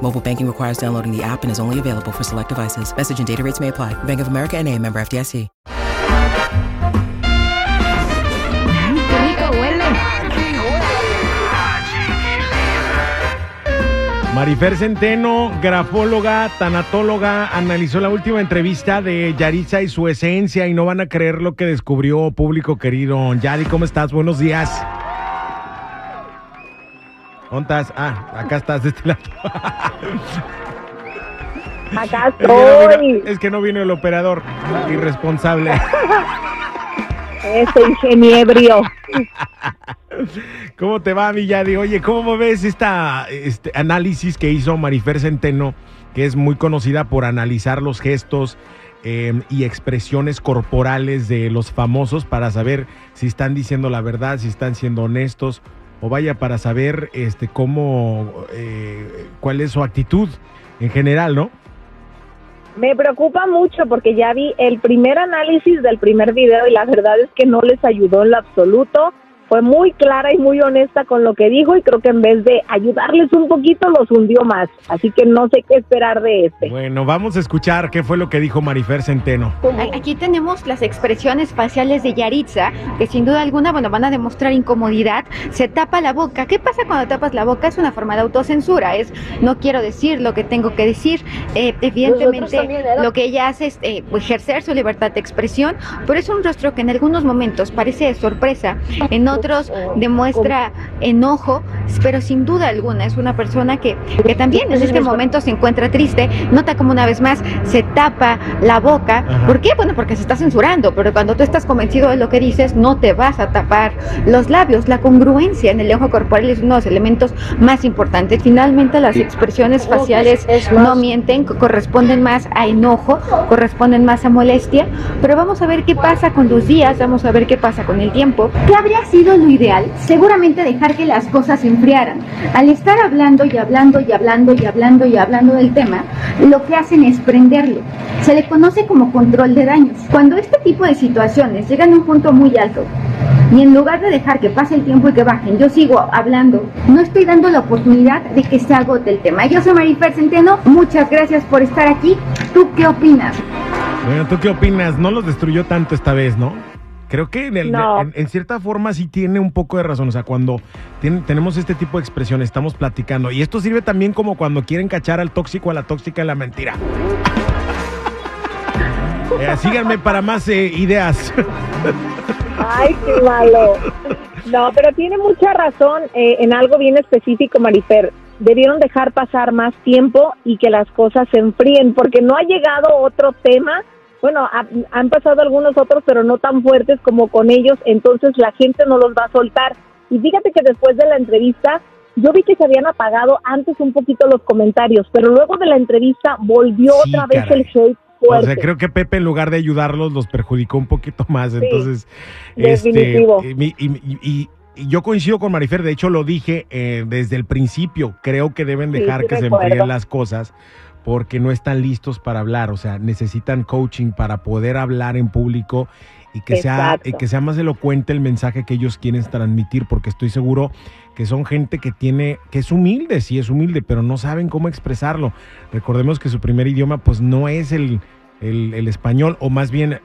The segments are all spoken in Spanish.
Mobile banking requires downloading the app and is only available for select devices. Message and data rates may apply. Bank of America and a member FDIC. ¡Qué rico huele! Marifer Centeno, grafóloga, tanatóloga, analizó la última entrevista de Yaritza y su esencia y no van a creer lo que descubrió público querido. Yari, ¿cómo estás? Buenos días. ¿Dónde estás? Ah, acá estás de este lado. Acá Es que no estoy. vino, es que no vino el operador irresponsable. Ese ingeniebrio. ¿Cómo te va, mi Yadi? Oye, ¿cómo ves esta este análisis que hizo Marifer Centeno, que es muy conocida por analizar los gestos eh, y expresiones corporales de los famosos para saber si están diciendo la verdad, si están siendo honestos, o vaya para saber este cómo eh, cuál es su actitud en general, ¿no? Me preocupa mucho porque ya vi el primer análisis del primer video y la verdad es que no les ayudó en lo absoluto. Fue muy clara y muy honesta con lo que dijo y creo que en vez de ayudarles un poquito los hundió más. Así que no sé qué esperar de este. Bueno, vamos a escuchar qué fue lo que dijo Marifer Centeno. Aquí tenemos las expresiones faciales de Yaritza, que sin duda alguna, bueno, van a demostrar incomodidad. Se tapa la boca. ¿Qué pasa cuando tapas la boca? Es una forma de autocensura. Es no quiero decir lo que tengo que decir. Eh, evidentemente, lo que ella hace es eh, ejercer su libertad de expresión, pero es un rostro que en algunos momentos parece de sorpresa, en otros demuestra enojo, pero sin duda alguna es una persona que, que también en este momento se encuentra triste. Nota como una vez más se tapa la boca. Ajá. ¿Por qué? Bueno, porque se está censurando, pero cuando tú estás convencido de lo que dices, no te vas a tapar los labios. La congruencia en el lenguaje corporal es uno de los elementos más importantes. Finalmente, las expresiones faciales no mienten, co- corresponden más a enojo, corresponden más a molestia, pero vamos a ver qué pasa con los días, vamos a ver qué pasa con el tiempo. ¿Qué habría sido lo ideal? Seguramente dejar que las cosas se enfriaran. Al estar hablando y hablando y hablando y hablando y hablando del tema, lo que hacen es prenderlo. Se le conoce como control de daños. Cuando este tipo de situaciones llegan a un punto muy alto, y en lugar de dejar que pase el tiempo y que bajen, yo sigo hablando, no estoy dando la oportunidad de que se agote el tema. Yo soy Marifer Centeno, muchas gracias por estar aquí. ¿Tú qué opinas? Bueno, ¿tú qué opinas? No los destruyó tanto esta vez, ¿no? Creo que en, el- No. en- en cierta forma sí tiene un poco de razón. O sea, cuando tiene- tenemos este tipo de expresiones, estamos platicando. Y esto sirve también como cuando quieren cachar al tóxico, a la tóxica, a la mentira. Eh, síganme para más eh, ideas. Ay, qué malo. No, pero tiene mucha razón eh, en algo bien específico, Marifer. Debieron dejar pasar más tiempo y que las cosas se enfríen, porque no ha llegado otro tema. Bueno, ha- han pasado algunos otros, pero no tan fuertes como con ellos, entonces la gente no los va a soltar. Y fíjate que después de la entrevista, yo vi que se habían apagado antes un poquito los comentarios, pero luego de la entrevista volvió Sí, otra vez caray. el hate O fuerte. sea, creo que Pepe en lugar de ayudarlos los perjudicó un poquito más. Sí, Entonces, definitivo. este, y, y- y- y yo coincido con Marifer. De hecho, lo dije eh, desde el principio. Creo que deben dejar sí que se enfríen las cosas porque no están listos para hablar. O sea, necesitan coaching para poder hablar en público y que sea y que sea más elocuente el mensaje que ellos quieren transmitir, porque estoy seguro que son gente que tiene, que es humilde, sí es humilde, pero no saben cómo expresarlo. Recordemos que su primer idioma pues no es el, el, el español, o más bien eh,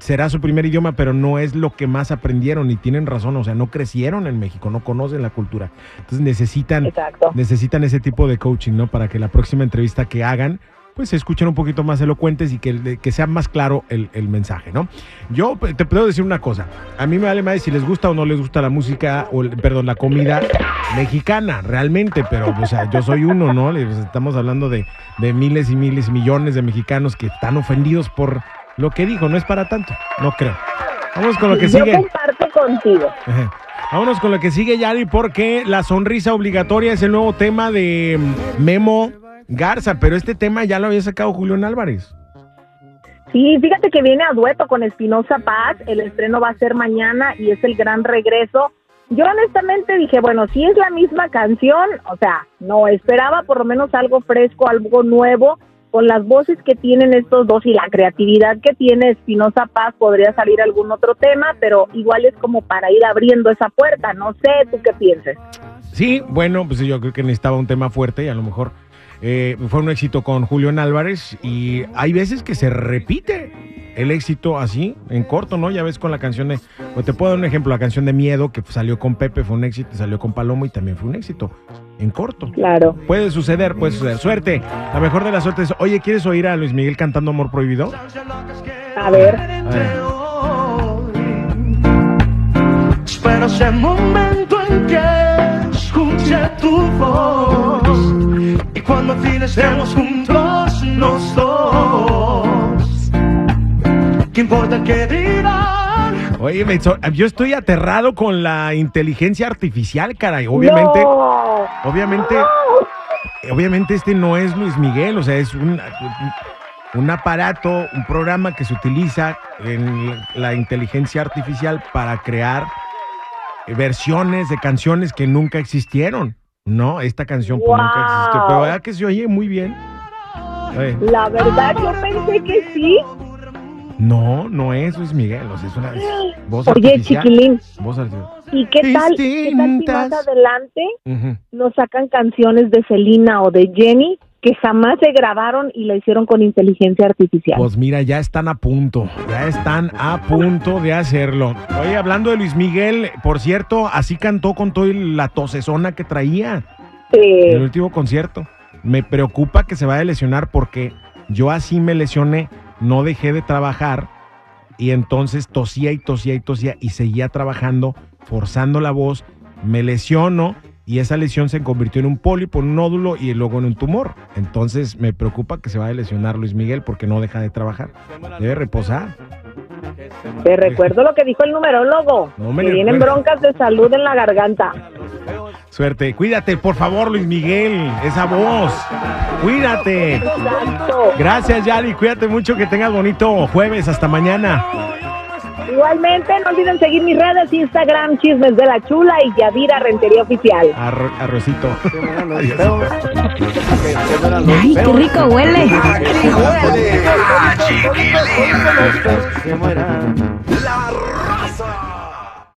será su primer idioma, pero no es lo que más aprendieron y tienen razón, o sea, no crecieron en México, no conocen la cultura. Entonces necesitan, Exacto. necesitan ese tipo de coaching, ¿no? Para que la próxima entrevista que hagan, pues se escuchen un poquito más elocuentes y que, que sea más claro el, el mensaje, ¿no? Yo te puedo decir una cosa, a mí me vale más si les gusta o no les gusta la música, o perdón, la comida mexicana, realmente, pero, o sea, yo soy uno, ¿no? Pues, Estamos hablando de, de miles y miles y millones de mexicanos que están ofendidos por lo que dijo, no es para tanto, no creo. Vamos con lo que Yo sigue. comparto contigo. Ajá. Vámonos con lo que sigue, Yari, porque la sonrisa obligatoria es el nuevo tema de Memo Garza, pero este tema ya lo había sacado Julián Álvarez. Sí, fíjate que viene a dueto con Espinosa Paz, el estreno va a ser mañana y es el gran regreso. Yo honestamente dije, bueno, si es la misma canción, o sea, no, esperaba por lo menos algo fresco, algo nuevo, con las voces que tienen estos dos y la creatividad que tiene Espinosa Paz, podría salir algún otro tema, pero igual es como para ir abriendo esa puerta, no sé, ¿tú qué piensas? Sí, bueno, pues yo creo que necesitaba un tema fuerte y a lo mejor eh, fue un éxito con Julián Álvarez y hay veces que se repite el éxito así, en corto, ¿no? Ya ves con la canción de, o te puedo dar un ejemplo, la canción de Miedo que salió con Pepe fue un éxito, salió con Palomo y también fue un éxito, en corto. Claro. Puede suceder, puede suceder. Suerte, la mejor de las suertes. Oye, ¿quieres oír a Luis Miguel cantando Amor Prohibido? A ver. A ver. Espero ese momento en que escuche tu voz cuando al fin estemos juntos los dos. ¿Qué importa qué dirán? Oye, me so- yo estoy aterrado con la inteligencia artificial, caray. Obviamente, No. obviamente, obviamente este no es Luis Miguel, o sea, es un, un aparato, un programa que se utiliza en la inteligencia artificial para crear versiones de canciones que nunca existieron. No, esta canción pues, nunca existió, pero Wow. ¿verdad que se oye muy bien? La verdad, yo pensé que sí. no, no es Luis Miguel, o sea, es una voz Oye, artificial. chiquilín, Voz artificial. ¿y qué tal, qué tal si más adelante nos sacan canciones de Selena o de Jenny que jamás se grabaron y la hicieron con inteligencia artificial? Pues mira, ya están a punto, ya están a punto de hacerlo. Oye, hablando de Luis Miguel, por cierto, así cantó con toda la tosezona que traía en el último concierto. Me preocupa que se vaya a lesionar porque yo así me lesioné, no dejé de trabajar y entonces tosía y tosía y tosía y seguía trabajando, forzando la voz, me lesiono y esa lesión se convirtió en un pólipo, un nódulo y luego en un tumor. Entonces me preocupa que se vaya a lesionar Luis Miguel porque no deja de trabajar. Debe reposar. Te recuerdo lo que dijo el numerólogo, No me que vienen broncas de salud en la garganta. Suerte. Cuídate, por favor, Luis Miguel. Esa voz. Cuídate. Gracias, Yali. Cuídate mucho. Que tengas bonito jueves. Hasta mañana. Igualmente, no olviden seguir mis redes, Instagram, Chismes de la Chula y Yadira Rentería Oficial. Arro- arrocito. Ay, qué rico huele. La raza.